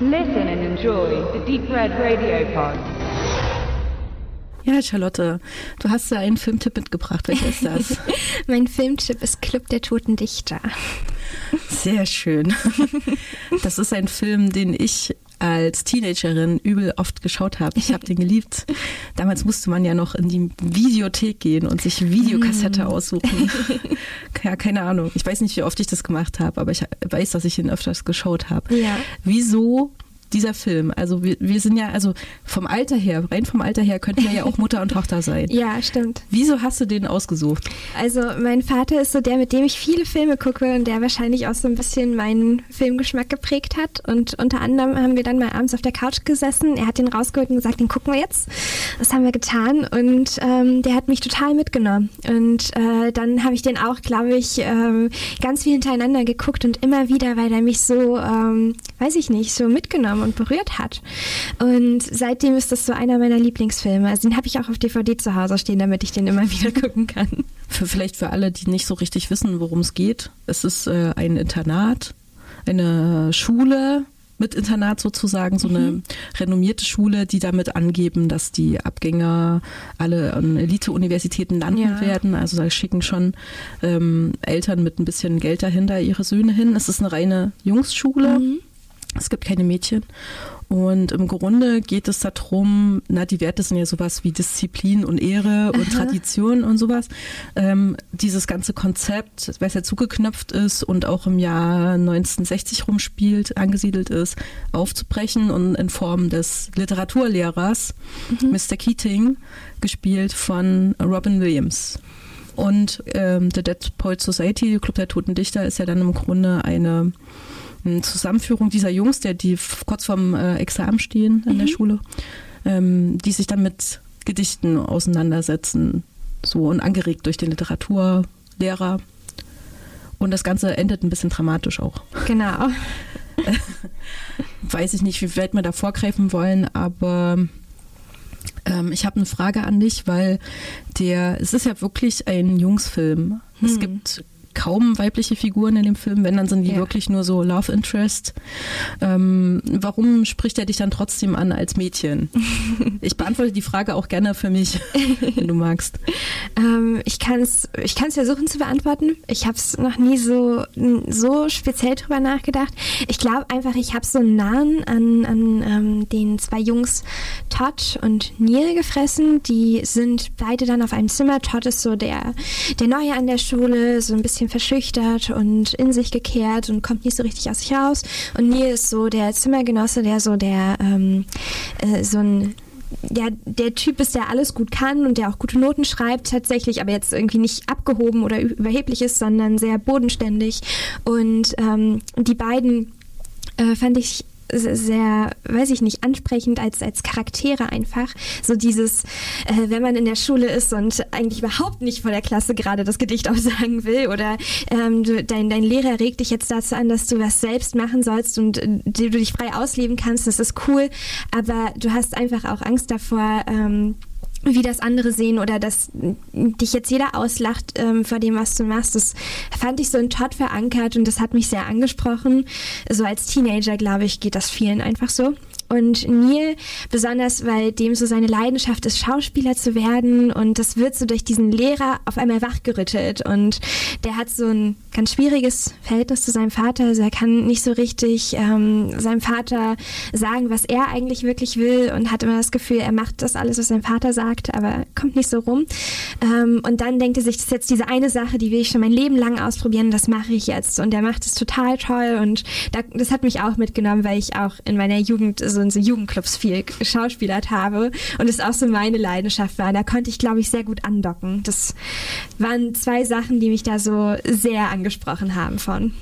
Listen and enjoy the Deep Red Radio Pod. Ja, Charlotte, du hast da einen Filmtipp mitgebracht. Welcher ist das? mein Filmtipp ist Club der Toten Dichter. Sehr schön. Das ist ein Film, den ich als Teenagerin übel oft geschaut habe. Ich habe den geliebt. Damals musste man ja noch in die Videothek gehen und sich Videokassette mm. aussuchen. Ja, keine Ahnung. Ich weiß nicht, wie oft ich das gemacht habe, aber ich weiß, dass ich ihn öfters geschaut habe. Ja. Wieso dieser Film. Also wir, wir sind ja, also vom Alter her, rein vom Alter her, könnten wir ja auch Mutter und Tochter sein. Ja, stimmt. Wieso hast du den ausgesucht? Also mein Vater ist so der, mit dem ich viele Filme gucke und der wahrscheinlich auch so ein bisschen meinen Filmgeschmack geprägt hat. Und unter anderem haben wir dann mal abends auf der Couch gesessen. Er hat den rausgeholt und gesagt, den gucken wir jetzt. Das haben wir getan und ähm, der hat mich total mitgenommen. Und äh, dann habe ich den auch, glaube ich, ähm, ganz viel hintereinander geguckt und immer wieder, weil er mich so, ähm, weiß ich nicht, so mitgenommen und berührt hat. Und seitdem ist das so einer meiner Lieblingsfilme. Also den habe ich auch auf DVD zu Hause stehen, damit ich den immer wieder gucken kann. Für, vielleicht für alle, die nicht so richtig wissen, worum es geht. Es ist äh, ein Internat, eine Schule, mit Internat sozusagen, so eine mhm. renommierte Schule, die damit angeben, dass die Abgänger alle an Elite-Universitäten landen ja. werden. Also da schicken schon ähm, Eltern mit ein bisschen Geld dahinter ihre Söhne hin. Es ist eine reine Jungsschule. Mhm. Es gibt keine Mädchen. Und im Grunde geht es darum, na, die Werte sind ja sowas wie Disziplin und Ehre und Aha. Tradition und sowas. Ähm, dieses ganze Konzept, was ja zugeknöpft ist und auch im Jahr 1960 rumspielt, angesiedelt ist, aufzubrechen und in Form des Literaturlehrers, mhm. Mr. Keating, gespielt von Robin Williams. Und ähm, The Dead Poet Society, Club der Toten Dichter, ist ja dann im Grunde eine Zusammenführung dieser Jungs, der die kurz vorm äh, Examen stehen an mhm. der Schule, ähm, die sich dann mit Gedichten auseinandersetzen, so und angeregt durch den Literaturlehrer. Und das Ganze endet ein bisschen dramatisch auch. Genau. Weiß ich nicht, wie weit wir da vorgreifen wollen, aber ähm, ich habe eine Frage an dich, weil der, es ist ja wirklich ein Jungsfilm. Hm. Es gibt kaum weibliche Figuren in dem Film, wenn dann sind die ja. wirklich nur so Love Interest. Ähm, warum spricht er dich dann trotzdem an als Mädchen? ich beantworte die Frage auch gerne für mich, wenn du magst. Ähm, ich kann es ich kann's versuchen zu beantworten. Ich habe es noch nie so, so speziell drüber nachgedacht. Ich glaube einfach, ich habe so einen Nahen an, an ähm, den zwei Jungs Todd und Neil gefressen. Die sind beide dann auf einem Zimmer. Todd ist so der, der Neue an der Schule, so ein bisschen verschüchtert und in sich gekehrt und kommt nicht so richtig aus sich raus. Und Neil ist so der Zimmergenosse, der so der ähm, äh, so ein ja, der Typ ist, der alles gut kann und der auch gute Noten schreibt tatsächlich, aber jetzt irgendwie nicht abgehoben oder überheblich ist, sondern sehr bodenständig. Und ähm, die beiden äh, fand ich sehr, weiß ich nicht, ansprechend als, als Charaktere einfach. So dieses, äh, wenn man in der Schule ist und eigentlich überhaupt nicht vor der Klasse gerade das Gedicht aussagen will oder ähm, du, dein, dein Lehrer regt dich jetzt dazu an, dass du was selbst machen sollst und äh, du dich frei ausleben kannst, das ist cool, aber du hast einfach auch Angst davor, ähm, wie das andere sehen oder dass dich jetzt jeder auslacht ähm, vor dem, was du machst. Das fand ich so in Todd verankert und das hat mich sehr angesprochen. So als Teenager, glaube ich, geht das vielen einfach so. Und Neil, besonders weil dem so seine Leidenschaft ist, Schauspieler zu werden und das wird so durch diesen Lehrer auf einmal wachgerüttelt und der hat so ein ganz schwieriges Verhältnis zu seinem Vater. Also er kann nicht so richtig ähm, seinem Vater sagen, was er eigentlich wirklich will und hat immer das Gefühl, er macht das alles, was sein Vater sagt, aber kommt nicht so rum. Ähm, und dann denkt er sich, das ist jetzt diese eine Sache, die will ich schon mein Leben lang ausprobieren, das mache ich jetzt. Und er macht es total toll und das hat mich auch mitgenommen, weil ich auch in meiner Jugend so in so Jugendclubs viel geschauspielert habe und es auch so meine Leidenschaft war. Da konnte ich, glaube ich, sehr gut andocken. Das waren zwei Sachen, die mich da so sehr angesprochen haben von.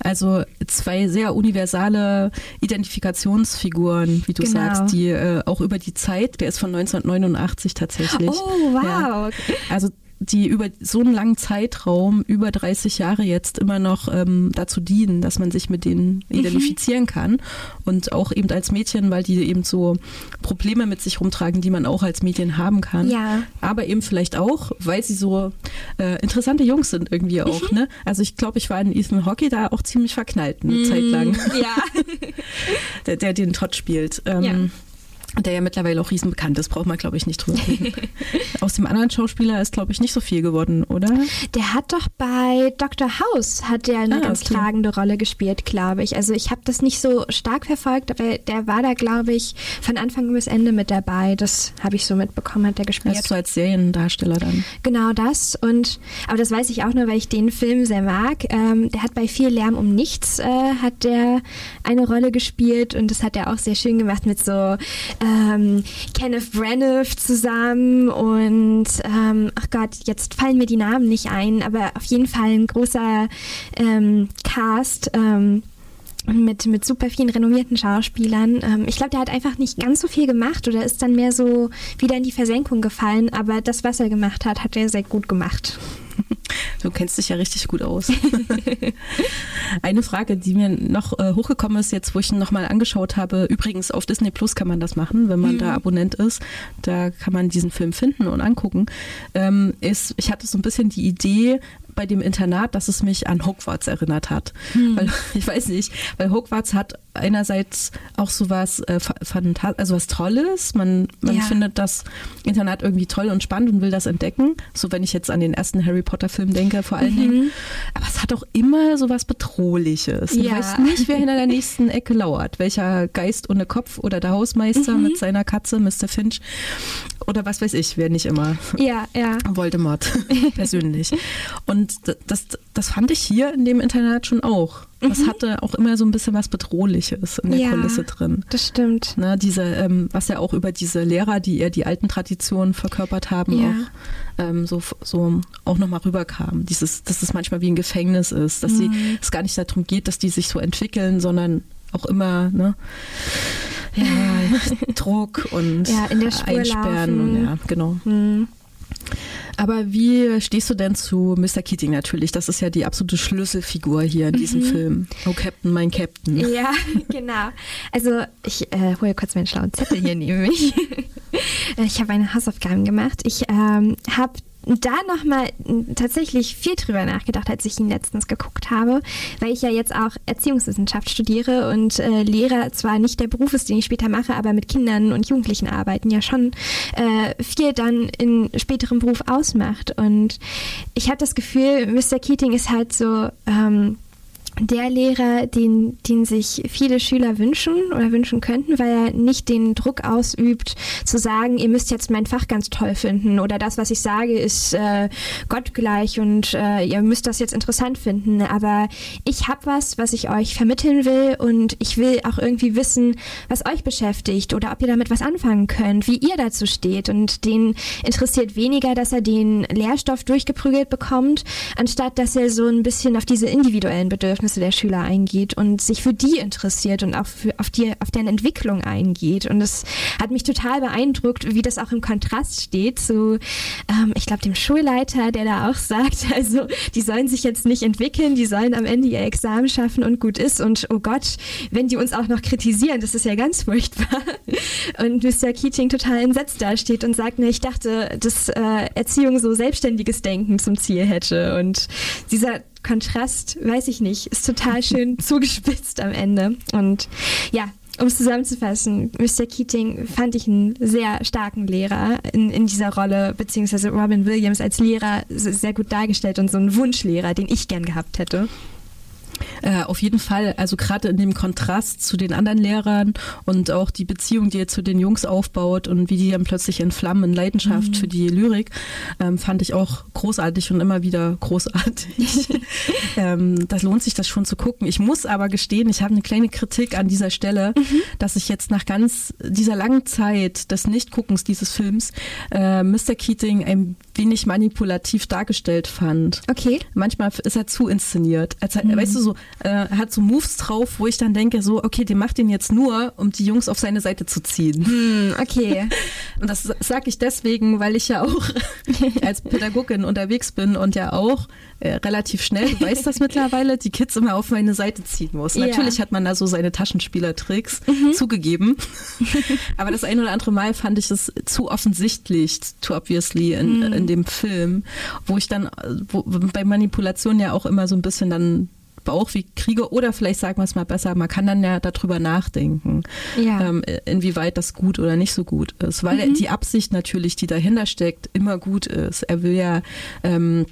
Also zwei sehr universale Identifikationsfiguren, wie du genau. sagst, die äh, auch über die Zeit, der ist von 1989 tatsächlich. Oh, wow. Ja. Also die über so einen langen Zeitraum, über 30 Jahre jetzt, immer noch ähm, dazu dienen, dass man sich mit denen Mhm. identifizieren kann. Und auch eben als Mädchen, weil die eben so Probleme mit sich rumtragen, die man auch als Mädchen haben kann. Ja. Aber eben vielleicht auch, weil sie so äh, interessante Jungs sind irgendwie auch. Mhm. Ne? Also ich glaube, ich war in Ethan Hockey da auch ziemlich verknallt eine Zeit lang, Ja. der, der den Todd spielt. Ähm, Ja. Der ja mittlerweile auch riesenbekannt ist, braucht man, glaube ich, nicht drüber reden. Aus dem anderen Schauspieler ist, glaube ich, nicht so viel geworden, oder? Der hat doch bei Dr. House hat der eine Ah, ganz okay. tragende Rolle gespielt, glaube ich. Also ich habe das nicht so stark verfolgt, aber der war da, glaube ich, von Anfang bis Ende mit dabei. Das habe ich so mitbekommen, hat der gespielt. Also so als Seriendarsteller dann. Genau das. Und aber das weiß ich auch nur, weil ich den Film sehr mag. Ähm, der hat bei viel Lärm um nichts äh, hat der eine Rolle gespielt und das hat er auch sehr schön gemacht mit so ähm, Kenneth Branagh zusammen und ähm, ach Gott, jetzt fallen mir die Namen nicht ein, aber auf jeden Fall ein großer ähm, Cast. Ähm, mit, mit super vielen renommierten Schauspielern. Ähm, ich glaube, der hat einfach nicht ganz so viel gemacht oder ist dann mehr so wieder in die Versenkung gefallen. Aber das, was er gemacht hat, hat er sehr gut gemacht. Du kennst dich ja richtig gut aus. Eine Frage, die mir noch äh, hochgekommen ist, jetzt wo ich ihn nochmal angeschaut habe, übrigens auf Disney Plus kann man das machen, wenn man da Abonnent ist. Da kann man diesen Film finden und angucken. Ähm, ist, ich hatte so ein bisschen die Idee, bei dem Internat, dass es mich an Hogwarts erinnert hat. Weil, ich weiß nicht, weil Hogwarts hat einerseits auch so was, äh, also was Tolles. Man, man Ja. findet das Internat irgendwie toll und spannend und will das entdecken. So wenn ich jetzt an den ersten Harry Potter Film denke, vor allen Dingen. Aber es hat auch immer so was Bedrohliches. Du Ja. weißt nicht, wer hinter der nächsten Ecke lauert. Welcher Geist ohne Kopf oder der Hausmeister mit seiner Katze, Mr. Finch. Oder was weiß ich, wer nicht immer. Ja, ja. Voldemort persönlich. Und das, das fand ich hier in dem Internat schon auch. Das hatte auch immer so ein bisschen was Bedrohliches in der Ja. Kulisse drin. Das stimmt. Ne, diese, ähm, was ja auch über diese Lehrer, die eher die alten Traditionen verkörpert haben, Ja. auch ähm, so, so auch nochmal rüberkam. Dieses, dass es manchmal wie ein Gefängnis ist, dass sie, Mhm. es gar nicht darum geht, dass die sich so entwickeln, sondern auch immer, ne? Ja, Druck und Ja, Einsperren und ja, genau. Hm. Aber wie stehst du denn zu Mr. Keating natürlich? Das ist ja die absolute Schlüsselfigur hier in Mhm. diesem Film. Oh Captain, mein Captain. Ja, genau. Also ich äh, hole kurz meinen schlauen Zettel hier neben mich. ich habe meine Hausaufgaben gemacht. Ich ähm, habe da nochmal tatsächlich viel drüber nachgedacht, als ich ihn letztens geguckt habe, weil ich ja jetzt auch Erziehungswissenschaft studiere und äh, Lehrer zwar nicht der Beruf ist, den ich später mache, aber mit Kindern und Jugendlichen arbeiten ja schon äh, viel dann in späterem Beruf ausmacht. Und ich habe das Gefühl, Mr. Keating ist halt so ähm, der Lehrer, den, den sich viele Schüler wünschen oder wünschen könnten, weil er nicht den Druck ausübt, zu sagen, ihr müsst jetzt mein Fach ganz toll finden oder das, was ich sage, ist äh, gottgleich und äh, ihr müsst das jetzt interessant finden. Aber ich habe was, was ich euch vermitteln will und ich will auch irgendwie wissen, was euch beschäftigt oder ob ihr damit was anfangen könnt, wie ihr dazu steht. Und den interessiert weniger, dass er den Lehrstoff durchgeprügelt bekommt, anstatt dass er so ein bisschen auf diese individuellen Bedürfnisse der Schüler eingeht und sich für die interessiert und auch für, auf, die, auf deren Entwicklung eingeht. Und es hat mich total beeindruckt, wie das auch im Kontrast steht zu, ähm, ich glaube, dem Schulleiter, der da auch sagt, also die sollen sich jetzt nicht entwickeln, die sollen am Ende ihr Examen schaffen und gut ist. Und oh Gott, wenn die uns auch noch kritisieren, das ist ja ganz furchtbar. Und Mr. Keating total entsetzt dasteht und sagt, ne, ich dachte, dass äh, Erziehung so selbstständiges Denken zum Ziel hätte. Und dieser Kontrast, weiß ich nicht, ist total schön zugespitzt am Ende. Und ja, um es zusammenzufassen, Mr. Keating fand ich einen sehr starken Lehrer in, in dieser Rolle, beziehungsweise Robin Williams als Lehrer sehr gut dargestellt und so ein Wunschlehrer, den ich gern gehabt hätte. Äh, auf jeden Fall, also gerade in dem Kontrast zu den anderen Lehrern und auch die Beziehung, die er zu den Jungs aufbaut und wie die dann plötzlich entflammen in Leidenschaft für die Lyrik, ähm, fand ich auch großartig und immer wieder großartig. ähm, das lohnt sich, das schon zu gucken. Ich muss aber gestehen, ich habe eine kleine Kritik an dieser Stelle, dass ich jetzt nach ganz dieser langen Zeit des Nichtguckens dieses Films äh, Mr. Keating ein wenig manipulativ dargestellt fand. Okay. Manchmal ist er zu inszeniert. Als, weißt du, so äh, hat so Moves drauf, wo ich dann denke, so, okay, der macht den jetzt nur, um die Jungs auf seine Seite zu ziehen. Hm, okay. Und das sage ich deswegen, weil ich ja auch als Pädagogin unterwegs bin und ja auch äh, relativ schnell, du weißt das mittlerweile, die Kids immer auf meine Seite ziehen muss. Ja. Natürlich hat man da so seine Taschenspielertricks Mhm. zugegeben. Aber das ein oder andere Mal fand ich es zu offensichtlich, too obviously in, Mhm. in dem Film, wo ich dann wo, bei Manipulation ja auch immer so ein bisschen dann Bauchweh kriege oder vielleicht sagen wir es mal besser, man kann dann ja darüber nachdenken, Ja. ähm, inwieweit das gut oder nicht so gut ist, weil Mhm. die Absicht natürlich, die dahinter steckt, immer gut ist. Er will ja ähm,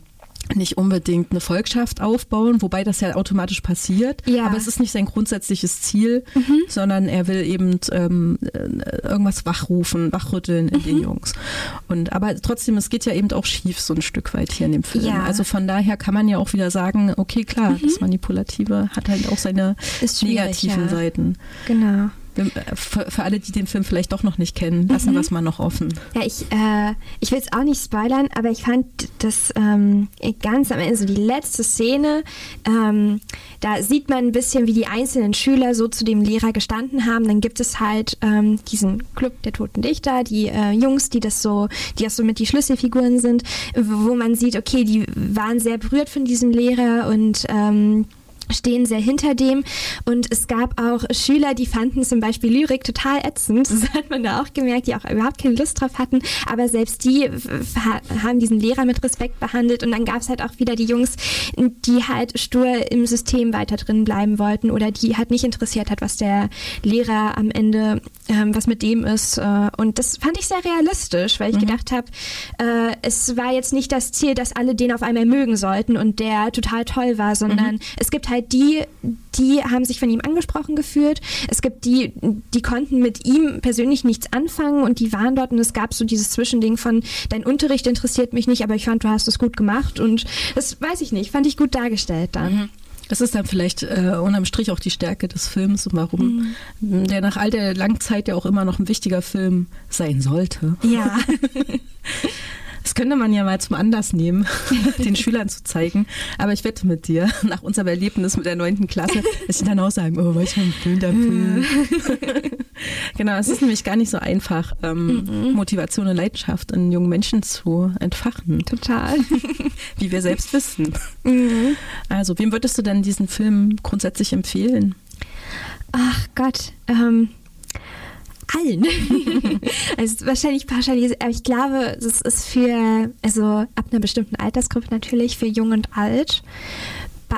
nicht unbedingt eine Volkschaft aufbauen, wobei das ja automatisch passiert. Ja. Mhm. Aber es ist nicht sein grundsätzliches Ziel, sondern er will eben ähm, äh, irgendwas wachrufen, wachrütteln in Mhm. den Jungs. Und aber trotzdem, es geht ja eben auch schief so ein Stück weit hier in dem Film. Ja. Mhm. Also von daher kann man ja auch wieder sagen, okay, klar, das Manipulative hat halt auch seine negativen ja. Seiten. Genau. Äh, Für, für alle, die den Film vielleicht doch noch nicht kennen, lassen Mhm. wir es mal noch offen. Ja, ich, äh, ich will es auch nicht spoilern, aber ich fand das ähm, ganz am Ende, so die letzte Szene, ähm, da sieht man ein bisschen, wie die einzelnen Schüler so zu dem Lehrer gestanden haben. Dann gibt es halt ähm, diesen Club der toten Dichter, die äh, Jungs, die das so, die auch so mit die Schlüsselfiguren sind, wo man sieht, okay, die waren sehr berührt von diesem Lehrer und ähm, stehen sehr hinter dem. Und es gab auch Schüler, die fanden zum Beispiel Lyrik total ätzend. Das hat man da auch gemerkt, die auch überhaupt keine Lust drauf hatten. Aber selbst die haben diesen Lehrer mit Respekt behandelt. Und dann gab es halt auch wieder die Jungs, die halt stur im System weiter drin bleiben wollten oder die halt nicht interessiert hat, was der Lehrer am Ende, ähm, was mit dem ist. Äh, und das fand ich sehr realistisch, weil ich gedacht habe, äh, es war jetzt nicht das Ziel, dass alle den auf einmal mögen sollten und der total toll war, sondern es gibt halt die, die haben sich von ihm angesprochen gefühlt. Es gibt die, die konnten mit ihm persönlich nichts anfangen und die waren dort und es gab so dieses Zwischending von, dein Unterricht interessiert mich nicht, aber ich fand, du hast es gut gemacht und das weiß ich nicht, fand ich gut dargestellt dann. Das ist dann vielleicht äh, unterm Strich auch die Stärke des Films und warum der nach all der langen Zeit ja auch immer noch ein wichtiger Film sein sollte. Ja. Das könnte man ja mal zum Anlass nehmen, den Schülern zu zeigen. Aber ich wette mit dir, nach unserem Erlebnis mit der neunten Klasse, dass sie dann auch sagen, oh, was für ein Film der Film. genau, es ist nämlich gar nicht so einfach, ähm, Motivation und Leidenschaft in jungen Menschen zu entfachen, Total. wie wir selbst wissen. Also, wem würdest du denn diesen Film grundsätzlich empfehlen? Ach Gott, ähm, allen. also wahrscheinlich pauschalisiert, aber ich glaube, das ist für, also ab einer bestimmten Altersgruppe natürlich, für jung und alt,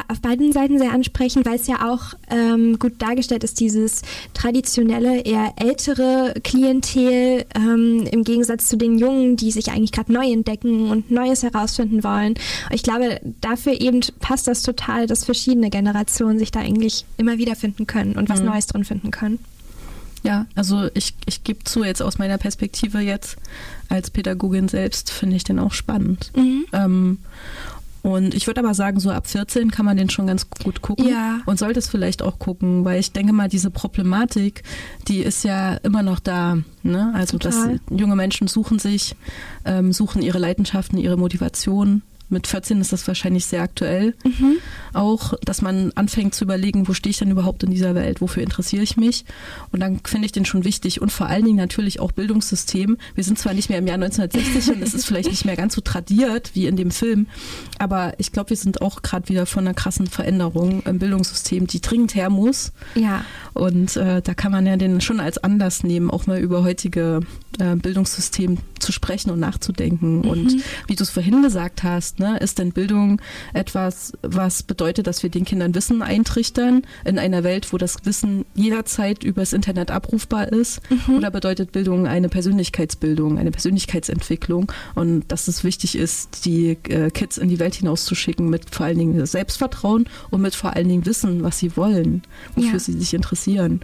auf beiden Seiten sehr ansprechend, weil es ja auch ähm, gut dargestellt ist, dieses traditionelle, eher ältere Klientel ähm, im Gegensatz zu den Jungen, die sich eigentlich gerade neu entdecken und Neues herausfinden wollen. Und ich glaube, dafür eben passt das total, dass verschiedene Generationen sich da eigentlich immer wiederfinden können und was Mhm. Neues drin finden können. Ja, also ich, ich gebe zu, jetzt aus meiner Perspektive jetzt als Pädagogin selbst finde ich den auch spannend. Mhm. Ähm, und ich würde aber sagen, so ab 14 kann man den schon ganz gut gucken Ja. und sollte es vielleicht auch gucken, weil ich denke mal, diese Problematik, die ist ja immer noch da. Ne? Also, Total. dass junge Menschen suchen sich, ähm, suchen ihre Leidenschaften, ihre Motivation. Mit 14 ist das wahrscheinlich sehr aktuell. Mhm. Auch, dass man anfängt zu überlegen, wo stehe ich denn überhaupt in dieser Welt, wofür interessiere ich mich? Und dann finde ich den schon wichtig. Und vor allen Dingen natürlich auch Bildungssystem. Wir sind zwar nicht mehr im Jahr 1960 und es ist vielleicht nicht mehr ganz so tradiert wie in dem Film, aber ich glaube, wir sind auch gerade wieder von einer krassen Veränderung im Bildungssystem, die dringend her muss. Ja, Und äh, da kann man ja den schon als Anlass nehmen, auch mal über heutige äh, Bildungssystem zu sprechen und nachzudenken. Und wie du es vorhin gesagt hast, ne, ist denn Bildung etwas, was bedeutet, dass wir den Kindern Wissen eintrichtern in einer Welt, wo das Wissen jederzeit übers Internet abrufbar ist? Oder bedeutet Bildung eine Persönlichkeitsbildung, eine Persönlichkeitsentwicklung? Und dass es wichtig ist, die äh, Kids in die Welt hinauszuschicken mit vor allen Dingen Selbstvertrauen und mit vor allen Dingen Wissen, was sie wollen, wofür Ja. sie sich interessieren.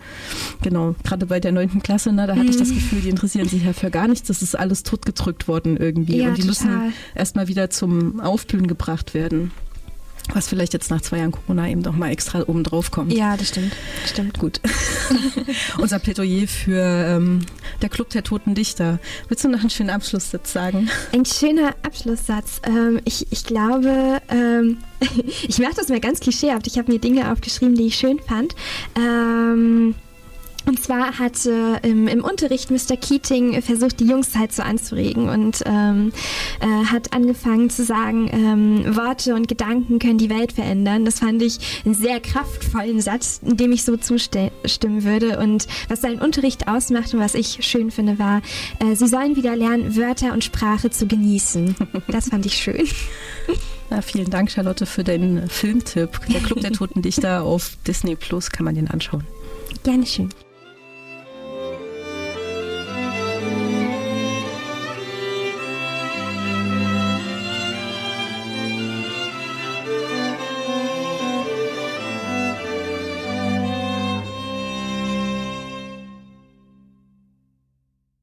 Genau, gerade bei der neunten Klasse, ne, da hatte ich das Gefühl, die interessieren sich ja für gar nichts. Das ist alles totgedrückt worden irgendwie. Ja, und die total. müssen erstmal wieder zum Aufblühen gebracht werden. Was vielleicht jetzt nach zwei Jahren Corona eben noch mal extra oben drauf kommt. Ja, das stimmt. Das stimmt. Gut. Unser Plädoyer für ähm, der Club der Toten Dichter. Willst du noch einen schönen Abschlusssatz sagen? Ein schöner Abschlusssatz. Ähm, ich, ich glaube, ähm, ich mache das mal ganz klischeehaft. Ich habe mir Dinge aufgeschrieben, die ich schön fand. Ähm, und zwar hat äh, im, im, Unterricht Mr. Keating versucht, die Jungs halt so anzuregen und ähm, äh, hat angefangen zu sagen, ähm, Worte und Gedanken können die Welt verändern. Das fand ich einen sehr kraftvollen Satz, in dem ich so zustimmen würde. Und was seinen Unterricht ausmacht und was ich schön finde, war, äh, sie sollen wieder lernen, Wörter und Sprache zu genießen. Das fand ich schön. Na, vielen Dank, Charlotte, für deinen Filmtipp. Der Club der Toten Dichter auf Disney Plus kann man den anschauen. Gerne schön.